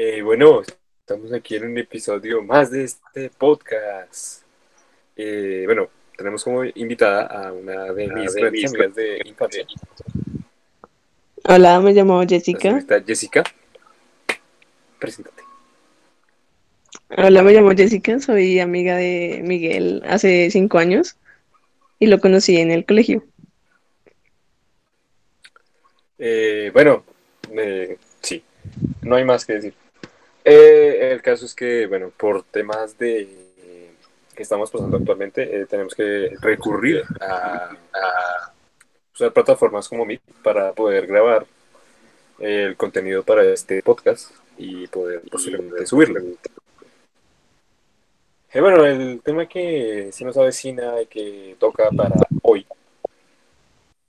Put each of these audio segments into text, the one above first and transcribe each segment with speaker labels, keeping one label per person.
Speaker 1: Eh, bueno, estamos aquí en un episodio más de este podcast. Eh, bueno, tenemos como invitada a una de mis amigas de infancia.
Speaker 2: Hola, me llamo Jessica.
Speaker 1: Está Jessica. Preséntate.
Speaker 2: Hola, me llamo Jessica, soy amiga de Miguel hace cinco años y lo conocí en el colegio.
Speaker 1: Eh, bueno, eh, sí, no hay más que decir. Eh, el caso es que, bueno, por temas de que estamos pasando actualmente, tenemos que recurrir a, usar plataformas como Meet para poder grabar el contenido para este podcast y poder posiblemente subirlo. bueno, el tema que se nos avecina y que toca para hoy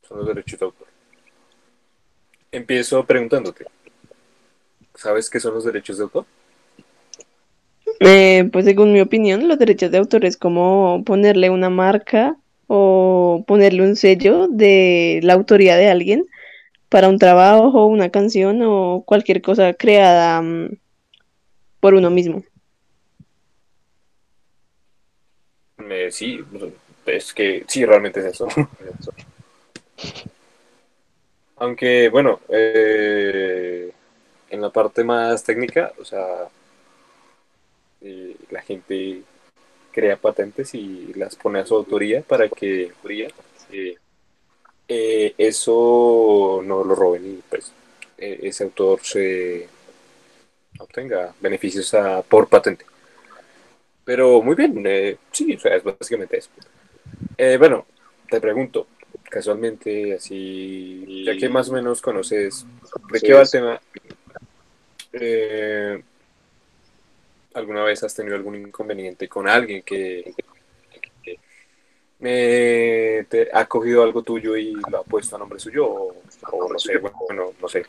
Speaker 1: son los derechos de autor. Empiezo preguntándote, ¿sabes qué son los derechos de autor?
Speaker 2: Eh, pues según mi opinión, los derechos de autor es como ponerle una marca o ponerle un sello de la autoría de alguien para un trabajo, una canción o cualquier cosa creada mm, por uno mismo.
Speaker 1: Eh, sí, es que sí, realmente es eso. Aunque, bueno, eh, en la parte más técnica, o sea, eh, la gente crea patentes y las pone a su autoría para que eh, eso no lo roben y pues ese autor se obtenga beneficios por patente. Pero muy bien, sí, o sea, es básicamente eso. bueno, te pregunto, casualmente, así, ya que más o menos conoces de qué va el tema, eh, ¿alguna vez has tenido algún inconveniente con alguien que, me ha cogido algo tuyo y lo ha puesto a nombre suyo? O, no sé, bueno, no sé.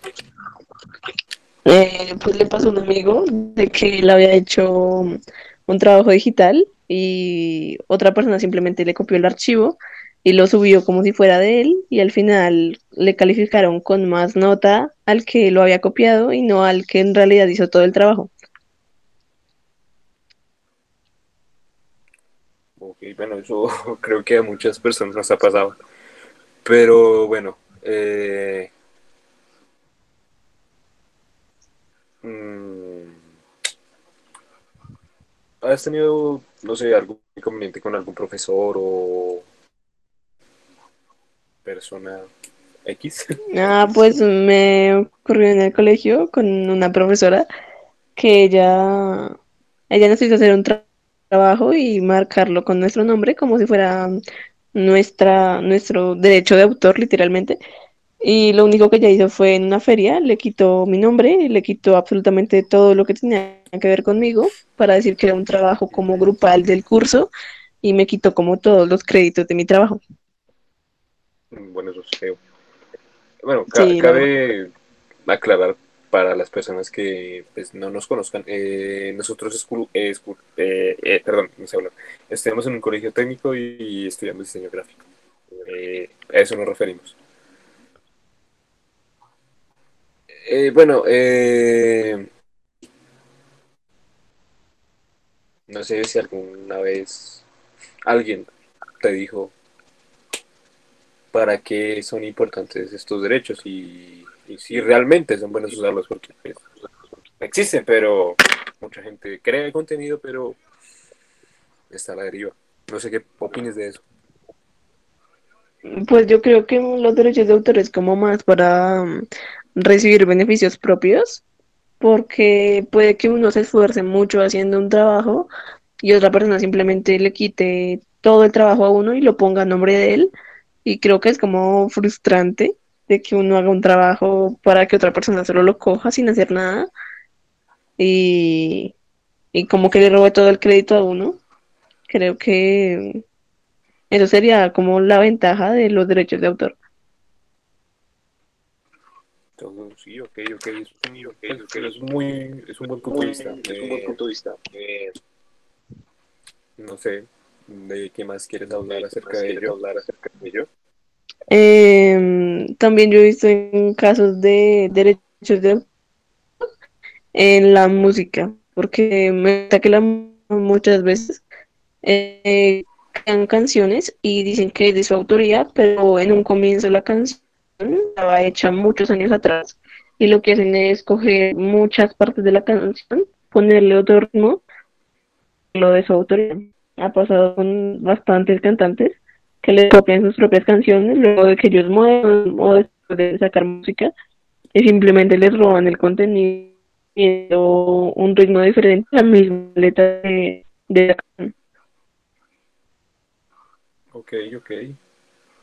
Speaker 2: Eh, pues le pasó a un amigo de que él había hecho un trabajo digital y otra persona simplemente le copió el archivo y lo subió como si fuera de él y al final le calificaron con más nota al que lo había copiado y no al que en realidad hizo todo el trabajo.
Speaker 1: Ok, bueno, eso creo que a muchas personas nos ha pasado. Pero bueno, eh, mm, ¿has tenido, no sé, algún inconveniente con algún profesor o persona X?
Speaker 2: Ah, pues me ocurrió en el colegio con una profesora que ella, ella nos hizo hacer un trabajo y marcarlo con nuestro nombre como si fuera nuestra, nuestro derecho de autor, literalmente. Y lo único que ella hizo fue en una feria, le quitó mi nombre, le quitó absolutamente todo lo que tenía que ver conmigo para decir que era un trabajo como grupal del curso y me quitó como todos los créditos de mi trabajo.
Speaker 1: Bueno, eso es feo. Bueno, cabe aclarar para las personas que pues, no nos conozcan, eh, nosotros eh, eh, perdón, no sé hablar, estamos en un colegio técnico y, estudiamos diseño gráfico. a eso nos referimos. bueno, no sé si alguna vez alguien te dijo para qué son importantes estos derechos y, si realmente son buenos usarlos porque pues, existen, pero mucha gente crea el contenido, pero está a la deriva. No sé qué opines de eso.
Speaker 2: Pues yo creo que los derechos de autor es como más para mm, recibir beneficios propios, porque puede que uno se esfuerce mucho haciendo un trabajo y otra persona simplemente le quite todo el trabajo a uno y lo ponga a nombre de él y creo que es como frustrante de que uno haga un trabajo para que otra persona solo lo coja sin hacer nada y, y como que le robe todo el crédito a uno. Creo que eso sería como la ventaja de los derechos de autor.
Speaker 1: Sí, ok, ok, es, muy, es un buen punto de vista. Es un buen punto de vista. Eh, no sé, ¿De qué más quieres hablar acerca de ello? Hablar acerca de ello?
Speaker 2: Em, también yo he visto en casos de derechos de en la música, porque me que la muchas veces eh, crean canciones y dicen que es de su autoría, pero en un comienzo la canción estaba hecha muchos años atrás y lo que hacen es coger muchas partes de la canción, ponerle otro ritmo, lo de su autoría. Ha pasado con bastantes cantantes que le copian sus propias canciones luego de que ellos mueven o después de sacar música y simplemente les roban el contenido o un ritmo diferente a la misma letra de, de la canción.
Speaker 1: Ok, ok.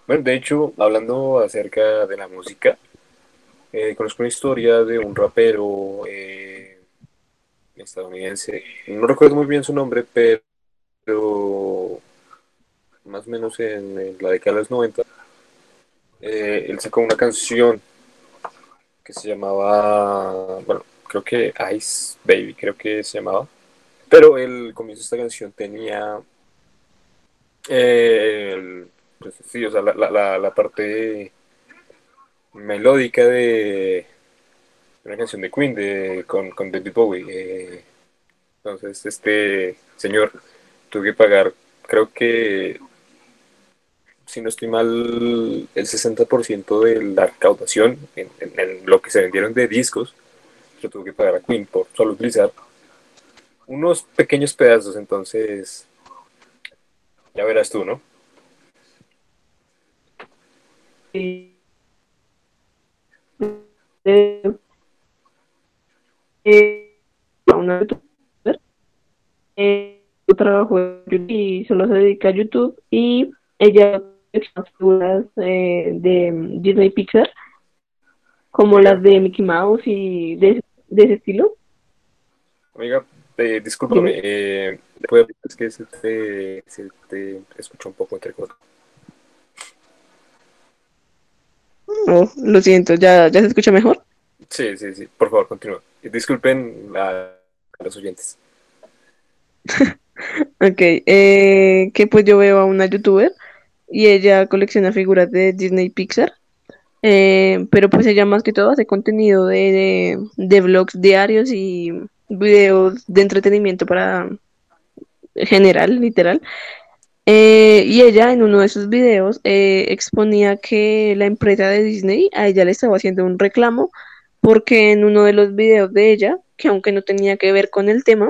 Speaker 1: Bueno, de hecho, hablando acerca de la música, eh, conozco una historia de un rapero eh, estadounidense. No recuerdo muy bien su nombre, pero más o menos en, la década de los 90, eh, él sacó una canción que se llamaba, bueno, creo que Ice Baby, creo que se llamaba. Pero el comienzo de esta canción tenía eh, pues sí, o sea, la, la, la, parte melódica de una canción de Queen de, con, con David Bowie. Eh, entonces, este señor tuvo que pagar, creo que, si no estoy mal, el 60% de la recaudación en, en, lo que se vendieron de discos, yo tuvo que pagar a Queen por solo utilizar unos pequeños pedazos. Entonces, ya verás tú, ¿no?
Speaker 2: Eh, eh, eh, trabajo y solo se dedica a YouTube y ella figuras eh, de Disney Pixar como las de Mickey Mouse y de, de ese estilo.
Speaker 1: Amiga, eh, discúlpame, eh, es que se te, se te escucha un poco entre
Speaker 2: Oh, lo siento, ¿ya, ¿ya se escucha mejor?
Speaker 1: Sí, sí, sí, por favor, continúa. Disculpen a, los oyentes.
Speaker 2: ok, eh, que pues yo veo a una youtuber y ella colecciona figuras de Disney Pixar, eh, pero pues ella más que todo hace contenido de, de, de vlogs diarios y videos de entretenimiento para general, literal. Eh, y ella en uno de sus videos exponía que la empresa de Disney a ella le estaba haciendo un reclamo porque en uno de los videos de ella, que aunque no tenía que ver con el tema,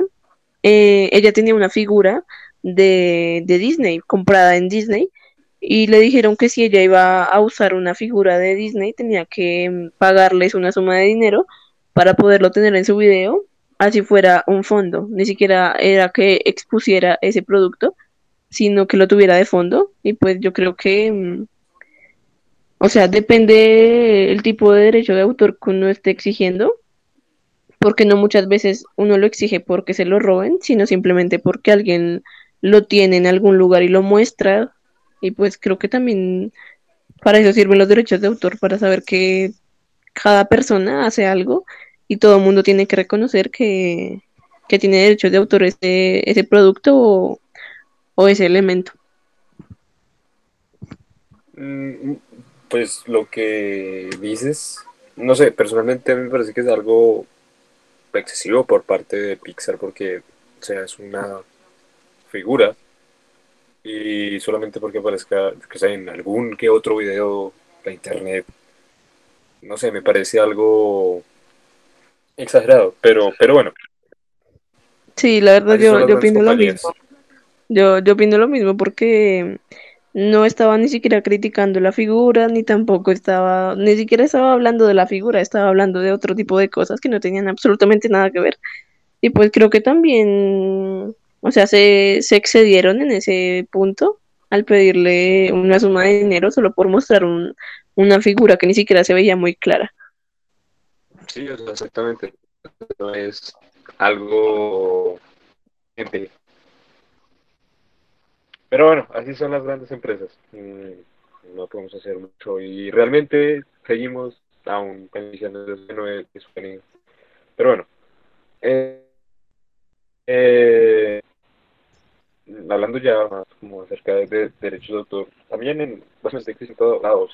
Speaker 2: eh, ella tenía una figura de, de Disney comprada en Disney y le dijeron que si ella iba a usar una figura de Disney tenía que mm, pagarles una suma de dinero para poderlo tener en su video así fuera un fondo, ni siquiera era que expusiera ese producto, sino que lo tuviera de fondo. Y pues yo creo que, mm, o sea, depende el tipo de derecho de autor que uno esté exigiendo, porque no muchas veces uno lo exige porque se lo roben, sino simplemente porque alguien lo tiene en algún lugar y lo muestra. Y pues creo que también para eso sirven los derechos de autor, para saber que cada persona hace algo y todo el mundo tiene que reconocer que, tiene derechos de autor ese, producto o, ese elemento.
Speaker 1: Mm, pues lo que dices, no sé, personalmente me parece que es algo excesivo por parte de Pixar porque, o sea, es una figura y solamente porque aparezca que sea en algún que otro video de internet, no sé, me parece algo exagerado, pero, pero bueno.
Speaker 2: Sí, la verdad yo, yo opino lo mismo. Yo, yo opino lo mismo porque no estaba ni siquiera criticando la figura, ni tampoco estaba, ni siquiera estaba hablando de la figura, estaba hablando de otro tipo de cosas que no tenían absolutamente nada que ver. Y pues creo que también, o sea, se, se excedieron en ese punto al pedirle una suma de dinero solo por mostrar un, una figura que ni siquiera se veía muy clara.
Speaker 1: Sí, exactamente. No es algo... Pero bueno, así son las grandes empresas. Mm, no podemos hacer mucho y realmente seguimos aún pensando de su Pero bueno, eh, eh, hablando ya más como acerca de, derechos de autor, también en básicamente existe en todo lado,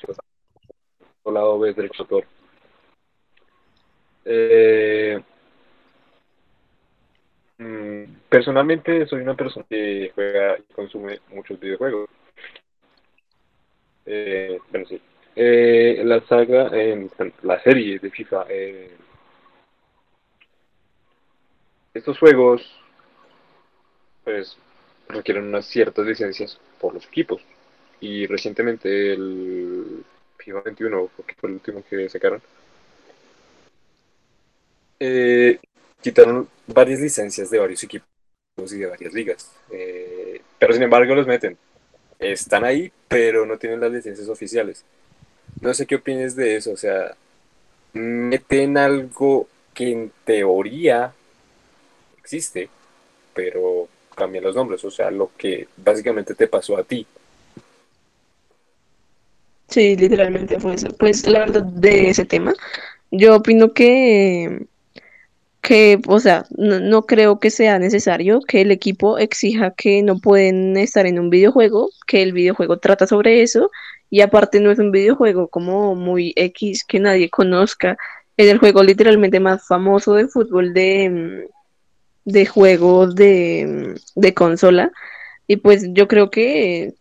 Speaker 1: todo lado ves derechos de autor. Eh, personalmente soy una persona que juega y consume muchos videojuegos. Eh, bueno, sí. Eh, la saga, en la serie de FIFA, eh, estos juegos, pues, requieren unas ciertas licencias por los equipos. Y recientemente el FIFA 21, que fue el último que sacaron, eh, quitaron varias licencias de varios equipos y de varias ligas. Eh, pero sin embargo los meten. Están ahí, pero no tienen las licencias oficiales. No sé qué opinas de eso. O sea, meten algo que en teoría existe, pero cambian los nombres. O sea, lo que básicamente te pasó a ti.
Speaker 2: Sí, literalmente fue eso. Pues la verdad de ese tema, yo opino que que, o sea, no, creo que sea necesario que el equipo exija que no pueden estar en un videojuego, que el videojuego trata sobre eso, y aparte no es un videojuego como muy X que nadie conozca, es el juego literalmente más famoso de fútbol de, de juegos de, de consola, y pues yo creo que,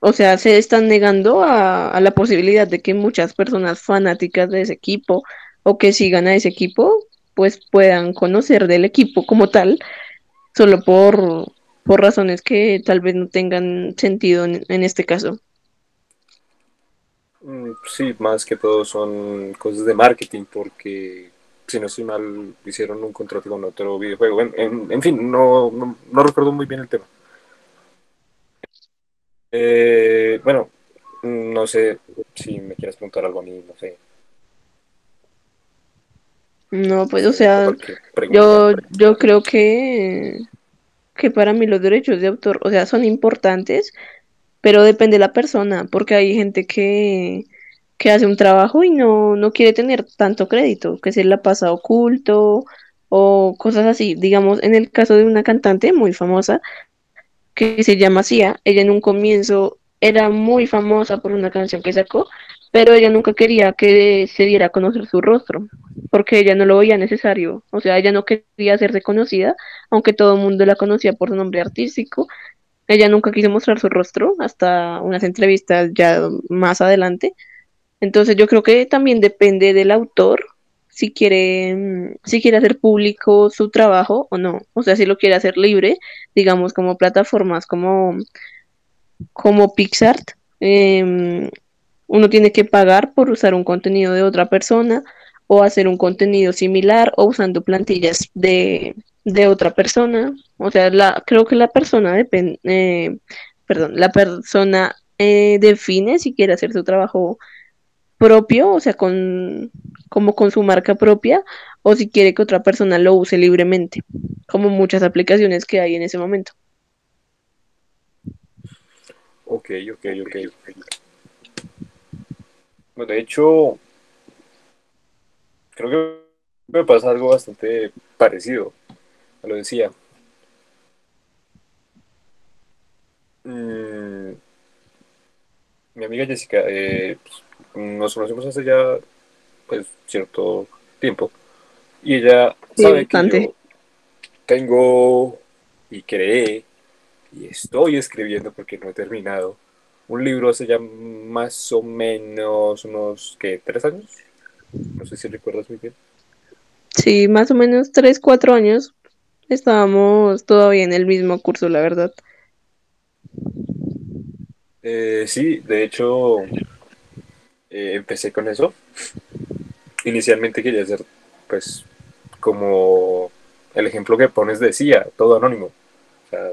Speaker 2: o sea, se están negando a, a la posibilidad de que muchas personas fanáticas de ese equipo o que sigan a ese equipo pues puedan conocer del equipo como tal, solo por, por razones que tal vez no tengan sentido en, este caso.
Speaker 1: Mm, sí, más que todo son cosas de marketing, porque si no estoy mal, hicieron un contrato con otro videojuego. En, fin, no, no, recuerdo muy bien el tema. Eh, bueno, no sé si me quieres preguntar algo a mí, no sé.
Speaker 2: No, pues, o sea, yo, yo creo que, que para mí los derechos de autor, o sea, son importantes, pero depende de la persona, porque hay gente que, que hace un trabajo y no, no quiere tener tanto crédito, que se la pasa oculto o cosas así. Digamos, en el caso de una cantante muy famosa que se llama Sia, ella en un comienzo era muy famosa por una canción que sacó, pero ella nunca quería que se diera a conocer su rostro, porque ella no lo veía necesario, o sea, ella no quería ser reconocida, aunque todo el mundo la conocía por su nombre artístico, ella nunca quiso mostrar su rostro hasta unas entrevistas ya más adelante, entonces yo creo que también depende del autor si quiere, si quiere hacer público su trabajo o no, o sea, si lo quiere hacer libre, digamos como plataformas como, como PixArt, eh, uno tiene que pagar por usar un contenido de otra persona o hacer un contenido similar o usando plantillas de, otra persona. O sea, la, creo que la persona depende, eh, perdón, la persona eh, define si quiere hacer su trabajo propio, o sea, con, como con su marca propia, o si quiere que otra persona lo use libremente, como muchas aplicaciones que hay en ese momento.
Speaker 1: Ok, ok, ok de hecho, creo que me pasa algo bastante parecido a lo decía. Mm, mi amiga Jessica, eh, pues, nos conocemos hace ya pues cierto tiempo y ella sabe que yo tengo y creé y estoy escribiendo porque no he terminado un libro hace ya más o menos unos, ¿qué? ¿Tres años? No sé si recuerdas muy bien.
Speaker 2: Sí, más o menos tres, cuatro años. Estábamos todavía en el mismo curso, la verdad.
Speaker 1: Eh, sí, de hecho, eh, empecé con eso. Inicialmente quería hacer, pues, como el ejemplo que pones decía, todo anónimo. O sea,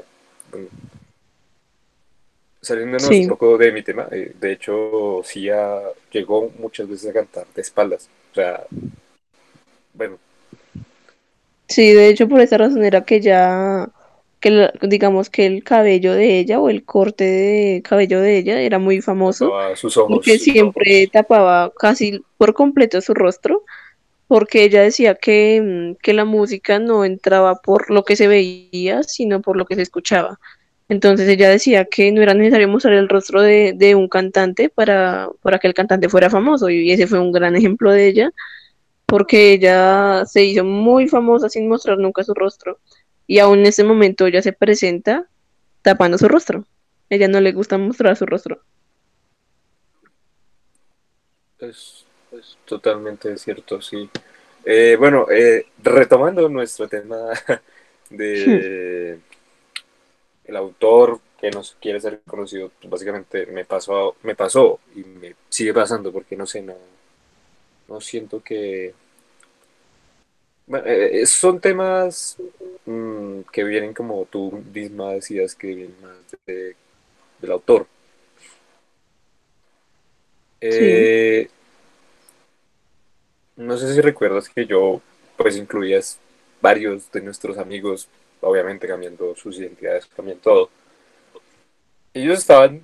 Speaker 1: Saliéndonos un poco de mi tema, eh, de hecho, Sia llegó muchas veces a cantar de espaldas. O sea, bueno.
Speaker 2: Sí, de hecho, por esa razón era que ya, que digamos que el cabello de ella o el corte de cabello de ella era muy famoso.
Speaker 1: Sus ojos.
Speaker 2: Porque siempre tapaba casi por completo su rostro. Porque ella decía que, mm, que la música no entraba por lo que se veía, sino por lo que se escuchaba. Entonces ella decía que no era necesario mostrar el rostro de, un cantante para, para, que el cantante fuera famoso y ese fue un gran ejemplo de ella porque ella se hizo muy famosa sin mostrar nunca su rostro. y aún en ese momento ella se presenta tapando su rostro. Ella no le gusta mostrar su rostro.
Speaker 1: Es, es totalmente cierto, sí. Eh, bueno, eh, retomando nuestro tema de el autor que nos quiere ser conocido, pues básicamente me pasó, me pasó y me sigue pasando porque no sé, no, no siento que bueno, eh, son temas mm, que vienen como tú misma decías que vienen más de- del autor.
Speaker 2: Sí,
Speaker 1: Eh, no sé si recuerdas que yo pues incluías varios de nuestros amigos, obviamente cambiando sus identidades, cambiando todo. Ellos estaban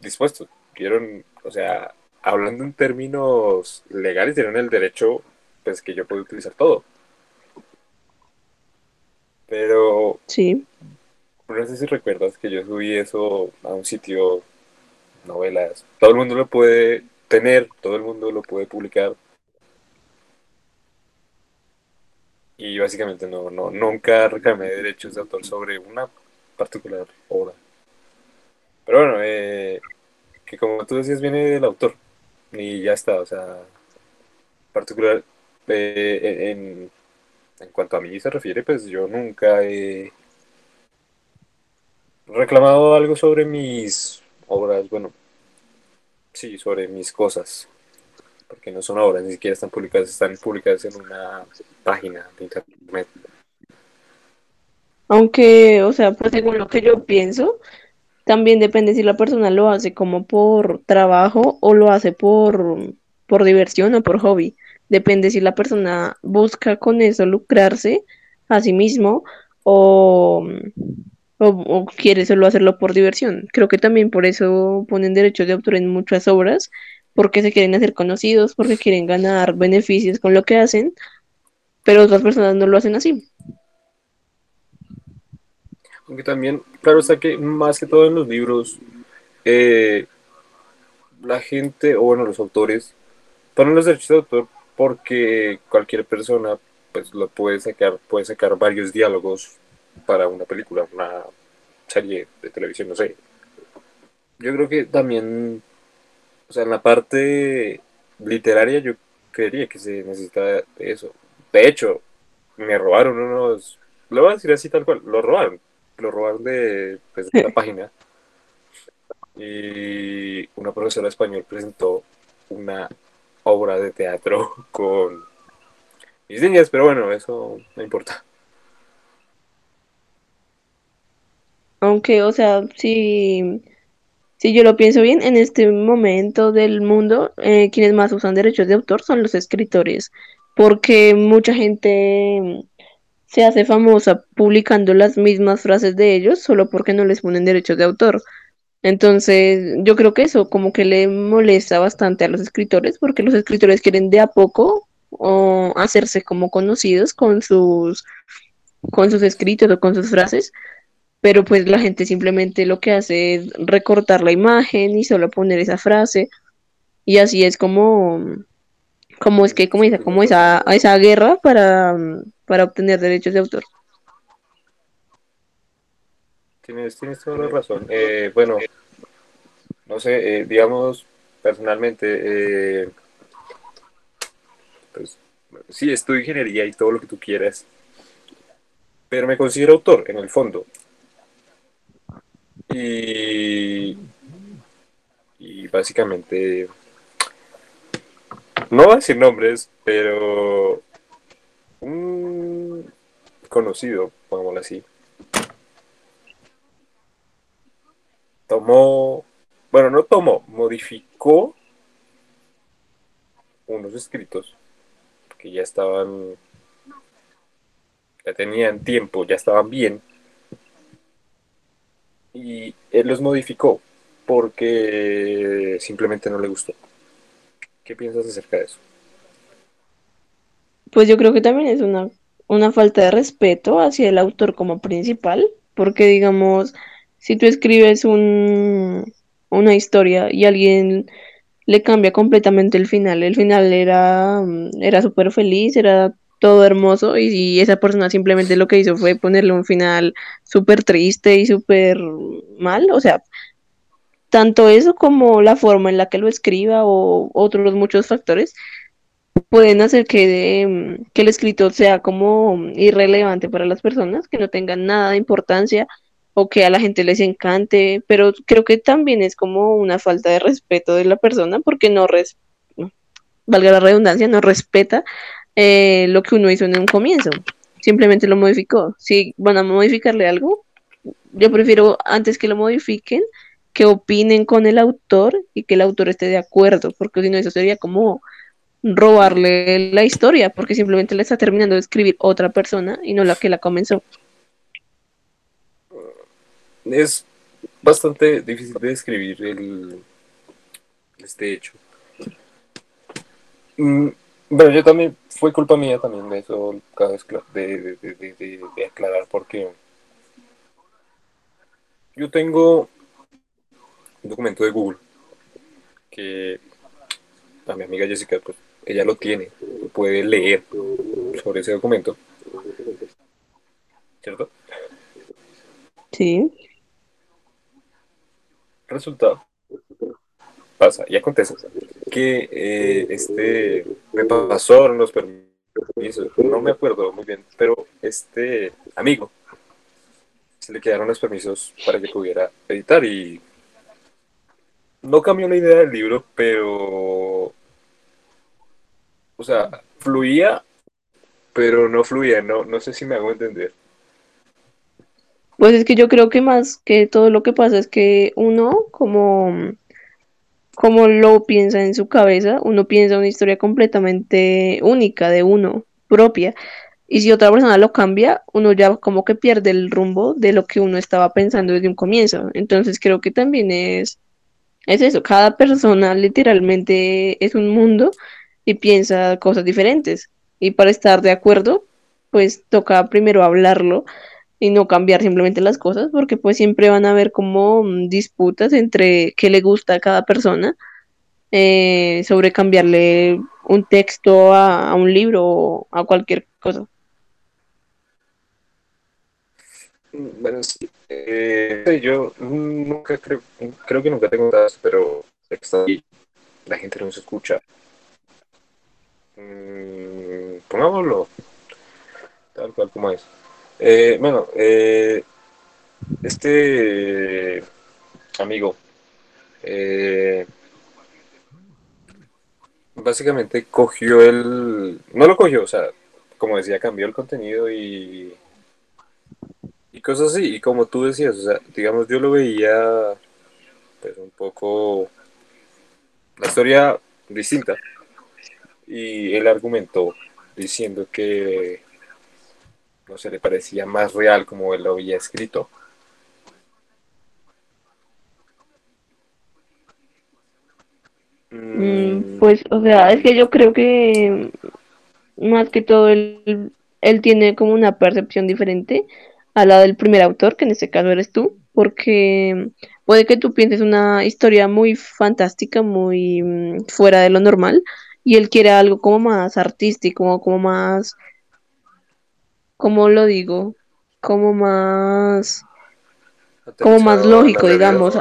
Speaker 1: dispuestos, vieron, o sea, hablando en términos legales, tienen el derecho pues que yo puedo utilizar todo. Pero
Speaker 2: sí.
Speaker 1: no sé si recuerdas que yo subí eso a un sitio, novelas. Todo el mundo lo puede tener, todo el mundo lo puede publicar. Y básicamente no, no, nunca reclamé derechos de autor sobre una particular obra. Pero bueno, eh, que como tú decías, viene del autor. Y ya está, o sea, particular. eh, en, en cuanto a mí se refiere, pues yo nunca he reclamado algo sobre mis obras, bueno, sí, sobre mis cosas, porque no son obras, ni siquiera están publicadas, están publicadas en una página de internet.
Speaker 2: Aunque, o sea, pues según lo que yo pienso, también depende si la persona lo hace como por trabajo o lo hace por, por diversión o por hobby. Depende si la persona busca con eso lucrarse a sí mismo o, o, o quiere solo hacerlo por diversión. Creo que también por eso ponen derechos de autor en muchas obras, porque se quieren hacer conocidos, porque quieren ganar beneficios con lo que hacen, pero otras personas no lo hacen así.
Speaker 1: Aunque también, claro está que más que todo en los libros, eh, la gente, o bueno, los autores, ponen los derechos de autor porque cualquier persona pues lo puede sacar, puede sacar varios diálogos para una película, una serie de televisión, no sé. Yo creo que también, o sea, en la parte literaria yo creería que se necesita de eso. De hecho, me robaron unos, lo voy a decir así tal cual, lo robaron, lo robaron de, pues, de la página y una profesora de español presentó una obra de teatro con mis niñas, pero bueno, eso no importa.
Speaker 2: Aunque, o sea, si, si yo lo pienso bien, en este momento del mundo, eh, quienes más usan derechos de autor son los escritores, porque mucha gente mm, se hace famosa publicando las mismas frases de ellos solo porque no les ponen derechos de autor. Entonces, yo creo que eso como que le molesta bastante a los escritores, porque los escritores quieren de a poco hacerse como conocidos con sus, con sus escritos o con sus frases pero pues la gente simplemente lo que hace es recortar la imagen y solo poner esa frase y así es como como es que comienza
Speaker 1: tienes
Speaker 2: como esa esa guerra para para obtener derechos de autor.
Speaker 1: Tienes, tienes toda la razón. Eh, bueno, no sé, eh, digamos, personalmente, eh, pues sí, estudio ingeniería y todo lo que tú quieras, pero me considero autor en el fondo. Y, y básicamente, no voy a decir nombres, pero un conocido, pongámoslo así, tomó, bueno, no tomó, modificó unos escritos que ya estaban, ya tenían tiempo, ya estaban bien, él los modificó porque simplemente no le gustó. ¿Qué piensas acerca de eso?
Speaker 2: Pues yo creo que también es una una falta de respeto hacia el autor como principal, porque digamos, si tú escribes un una historia y alguien le cambia completamente el final, el final era mm, era súper feliz, era todo hermoso y, esa persona simplemente lo que hizo fue ponerle un final súper triste y súper mal, o sea, tanto eso como la forma en la que lo escriba o otros muchos factores pueden hacer que, que el escritor sea como irrelevante para las personas, que no tengan nada de importancia o que a la gente les encante, pero creo que también es como una falta de respeto de la persona porque no, res valga la redundancia, no respeta eh, lo que uno hizo en un comienzo, simplemente lo modificó. Si van a modificarle algo, yo prefiero antes que lo modifiquen, que opinen con el autor y que el autor esté de acuerdo, porque si no eso sería como robarle la historia, porque simplemente le está terminando de escribir otra persona y no la que la comenzó.
Speaker 1: Es bastante difícil de describir el, este hecho. Mm, bueno, yo también, fue culpa mía también de eso, de, de, de, de aclarar, porque yo tengo un documento de Google que a mi amiga Jessica pues ella lo tiene, puede leer sobre ese documento. ¿Cierto?
Speaker 2: Sí.
Speaker 1: Resultado. Pasa y acontece que eh, este me pasaron los permisos, no me acuerdo muy bien, pero este amigo se le quedaron los permisos para que pudiera editar y no cambió la idea del libro, pero o sea, fluía, pero no fluía, no, no sé si me hago entender.
Speaker 2: Pues es que yo creo que más que todo lo que pasa es que uno, como, como lo piensa en su cabeza, uno piensa una historia completamente única de uno, propia. Y si otra persona lo cambia, uno ya como que pierde el rumbo de lo que uno estaba pensando desde un comienzo. Entonces creo que también es, es eso, cada persona literalmente es un mundo y piensa cosas diferentes. Y para estar de acuerdo, pues toca primero hablarlo y no cambiar simplemente las cosas, porque pues siempre van a haber como mm, disputas entre qué le gusta a cada persona eh, sobre cambiarle un texto a, un libro o a cualquier cosa.
Speaker 1: Bueno, sí. Eh, yo nunca creo, creo que nunca tengo dudas, pero la gente no se escucha. Mm, pongámoslo tal cual como es. Eh, bueno, eh, este amigo eh, básicamente cogió el. No lo cogió, o sea, como decía, cambió el contenido y. Y cosas así. Y como tú decías, o sea, digamos, yo lo veía pues un poco. La historia distinta y él argumentó diciendo que no se le parecía más real como él lo había escrito.
Speaker 2: Mm, pues, o sea, es que yo creo que más que todo él, él tiene como una percepción diferente a la del primer autor, que en este caso eres tú, porque puede que tú pienses una historia muy fantástica, muy mm, fuera de lo normal, y él quiere algo como más artístico, como más, ¿cómo lo digo? Como más, como más lógico, digamos.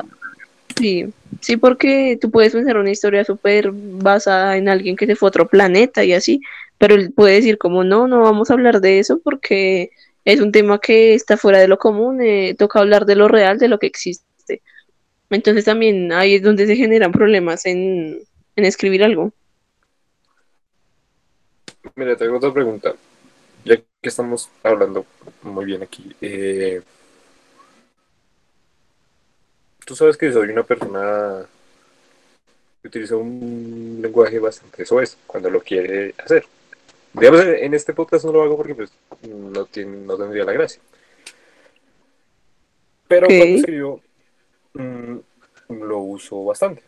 Speaker 2: Sí, sí, porque tú puedes pensar una historia súper basada en alguien que se fue a otro planeta y así, pero él puede decir como no, no vamos a hablar de eso porque es un tema que está fuera de lo común, eh, toca hablar de lo real, de lo que existe. Entonces también ahí es donde se generan problemas en, en escribir algo.
Speaker 1: Mira, te hago otra pregunta. Ya que estamos hablando muy bien aquí, eh, tú sabes que soy una persona que utiliza un lenguaje bastante soez cuando lo quiere hacer. Digamos, en este podcast no lo hago porque pues, no, tiene, no tendría la gracia. Pero cuando escribo, mm, lo uso bastante.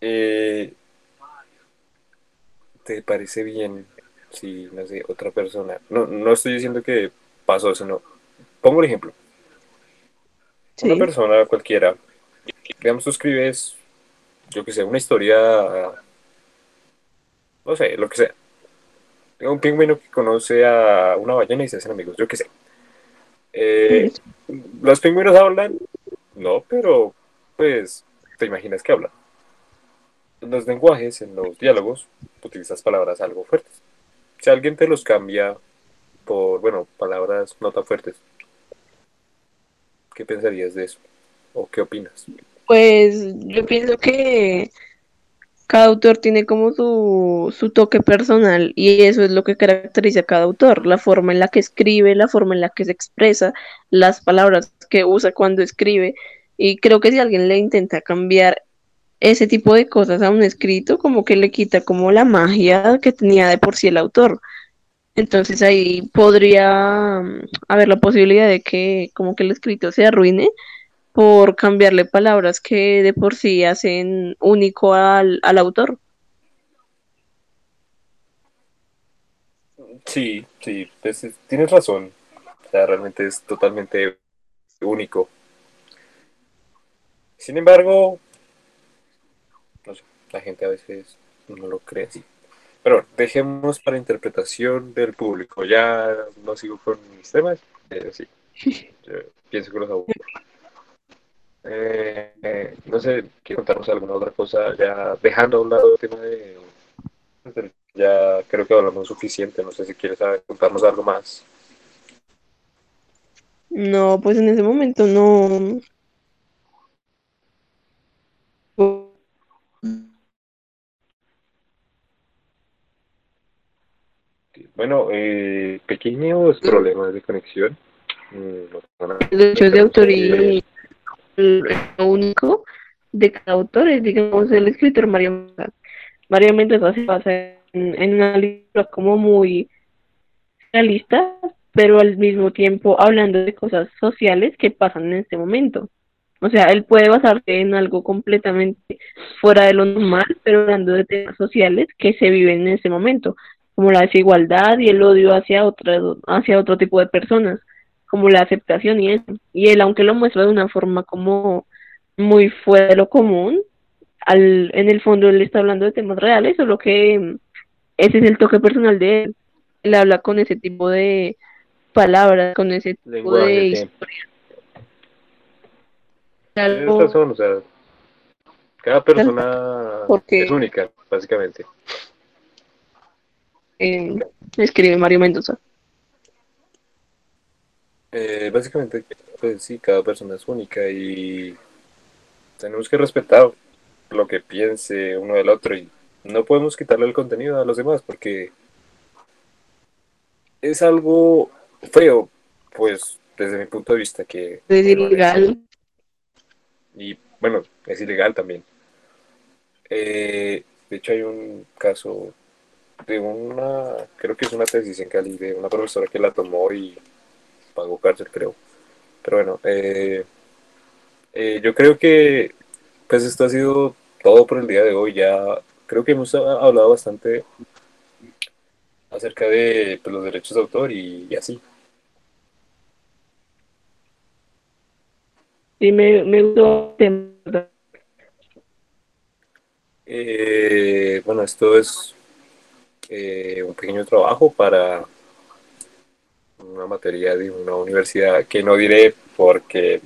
Speaker 1: Eh, te parece bien si, no sé, otra persona, no, no estoy diciendo que pasó eso, no. Pongo un ejemplo. Una persona cualquiera, digamos, tú escribes, yo que sé, una historia, no sé, lo que sea, un pingüino que conoce a una ballena y se hacen amigos, yo qué sé. Eh, ¿Los pingüinos hablan? No, pero pues te imaginas que hablan. En los lenguajes, en los diálogos, utilizas palabras algo fuertes. Si alguien te los cambia por, bueno, palabras no tan fuertes, ¿qué pensarías de eso? ¿O qué opinas?
Speaker 2: Pues yo pienso que cada autor tiene como su, su toque personal y eso es lo que caracteriza a cada autor, la forma en la que escribe, la forma en la que se expresa, las palabras que usa cuando escribe. Y creo que si alguien le intenta cambiar ese tipo de cosas a un escrito, como que le quita como la magia que tenía de por sí el autor. Entonces ahí podría mm, haber la posibilidad de que como que el escrito se arruine por cambiarle palabras que de por sí hacen único al, al autor.
Speaker 1: Sí, sí, pues, tienes razón. O sea, realmente es totalmente único. Sin embargo, la gente a veces no lo cree así. Pero dejemos para interpretación del público. Ya no sigo con mis temas. Sí, pienso que los aburro. Eh, no sé, quiero contarnos alguna otra cosa, ya dejando a un lado el tema de... Ya creo que hablamos suficiente, no sé si quieres contarnos algo más.
Speaker 2: No, pues en ese momento no.
Speaker 1: Bueno, eh, pequeños problemas de conexión.
Speaker 2: Mm, Derechos de autoría lo único de cada autor es, digamos, el escritor Mario Mendoza. Mario Mendoza se basa en, una libra como muy realista, pero al mismo tiempo hablando de cosas sociales que pasan en este momento. O sea, él puede basarse en algo completamente fuera de lo normal, pero hablando de temas sociales que se viven en ese momento, como la desigualdad y el odio hacia, otra, hacia otro tipo de personas como la aceptación y eso. Y él, aunque lo muestra de una forma como muy fuera de lo común, al, en el fondo él está hablando de temas reales, solo que mm, ese es el toque personal de él. Él habla con ese tipo de palabras, con ese tipo de historia.
Speaker 1: o sea, cada persona es única, básicamente.
Speaker 2: Eh, escribe Mario Mendoza.
Speaker 1: Eh, básicamente, pues sí, cada persona es única y tenemos que respetar lo que piense uno del otro y no podemos quitarle el contenido a los demás porque es algo feo, pues desde mi punto de vista que...
Speaker 2: Es ilegal.
Speaker 1: Y bueno, es ilegal también. Eh, de hecho hay un caso de una, creo que es una tesis en Cali, de una profesora que la tomó y pagó cárcel, creo. Pero bueno, eh, eh, yo creo que pues esto ha sido todo por el día de hoy. Ya creo que hemos hablado bastante acerca de pues, los derechos de autor y, así.
Speaker 2: Sí, me, me gustó.
Speaker 1: Eh, bueno, esto es un pequeño trabajo para una materia de una universidad que no diré porque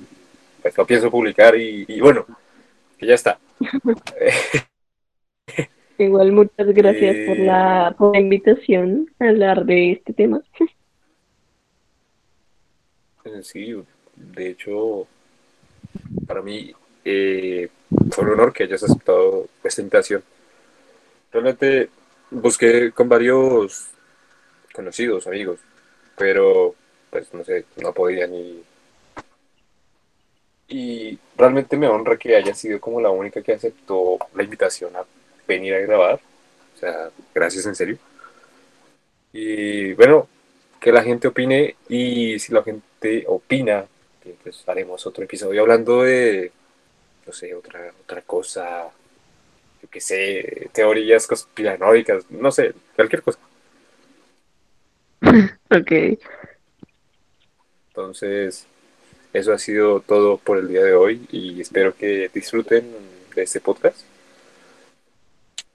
Speaker 1: pues no pienso publicar y, bueno, que ya está.
Speaker 2: Igual muchas gracias por, la, por la invitación a hablar de este tema.
Speaker 1: Eh, sí, de hecho, para mí eh, fue un honor que hayas aceptado esta invitación. Realmente busqué con varios conocidos, amigos, pero pues no sé, no podía ni... Y realmente me honra que haya sido como la única que aceptó la invitación a venir a grabar. O sea, gracias en serio. Y bueno, que la gente opine y si la gente opina, pues haremos otro episodio hablando de, no sé, otra, otra cosa, yo qué sé, teorías conspiranoicas, no sé, cualquier cosa.
Speaker 2: ok.
Speaker 1: Entonces, eso ha sido todo por el día de hoy y espero que disfruten de este podcast.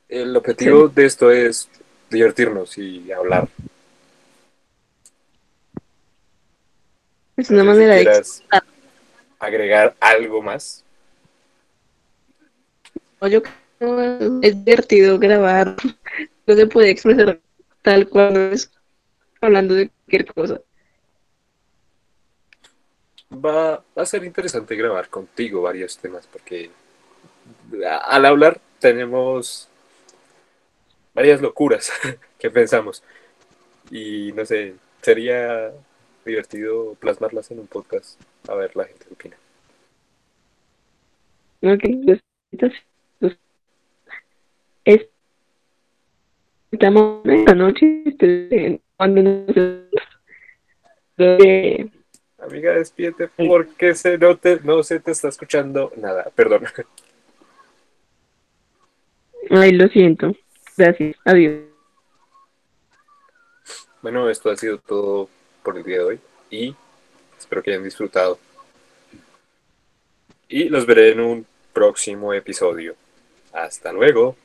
Speaker 1: El objetivo de esto es divertirnos y hablar.
Speaker 2: Es
Speaker 1: No
Speaker 2: una
Speaker 1: si
Speaker 2: manera de
Speaker 1: agregar algo más.
Speaker 2: Yo creo que es divertido grabar, no se puede expresar tal cual es hablando de cualquier cosa.
Speaker 1: Va, va a ser interesante grabar contigo varios temas porque al hablar tenemos varias locuras que pensamos y no sé, sería divertido plasmarlas en un podcast a ver la gente qué opina.
Speaker 2: Ok, pues, estamos esta noche este, cuando nos eh,
Speaker 1: Amiga, despídete porque se no, te, no se te está escuchando nada. Perdón.
Speaker 2: ay lo siento gracias adiós
Speaker 1: Bueno, esto ha sido todo por el día de hoy y espero que hayan disfrutado. Y los veré en un próximo episodio. Hasta luego.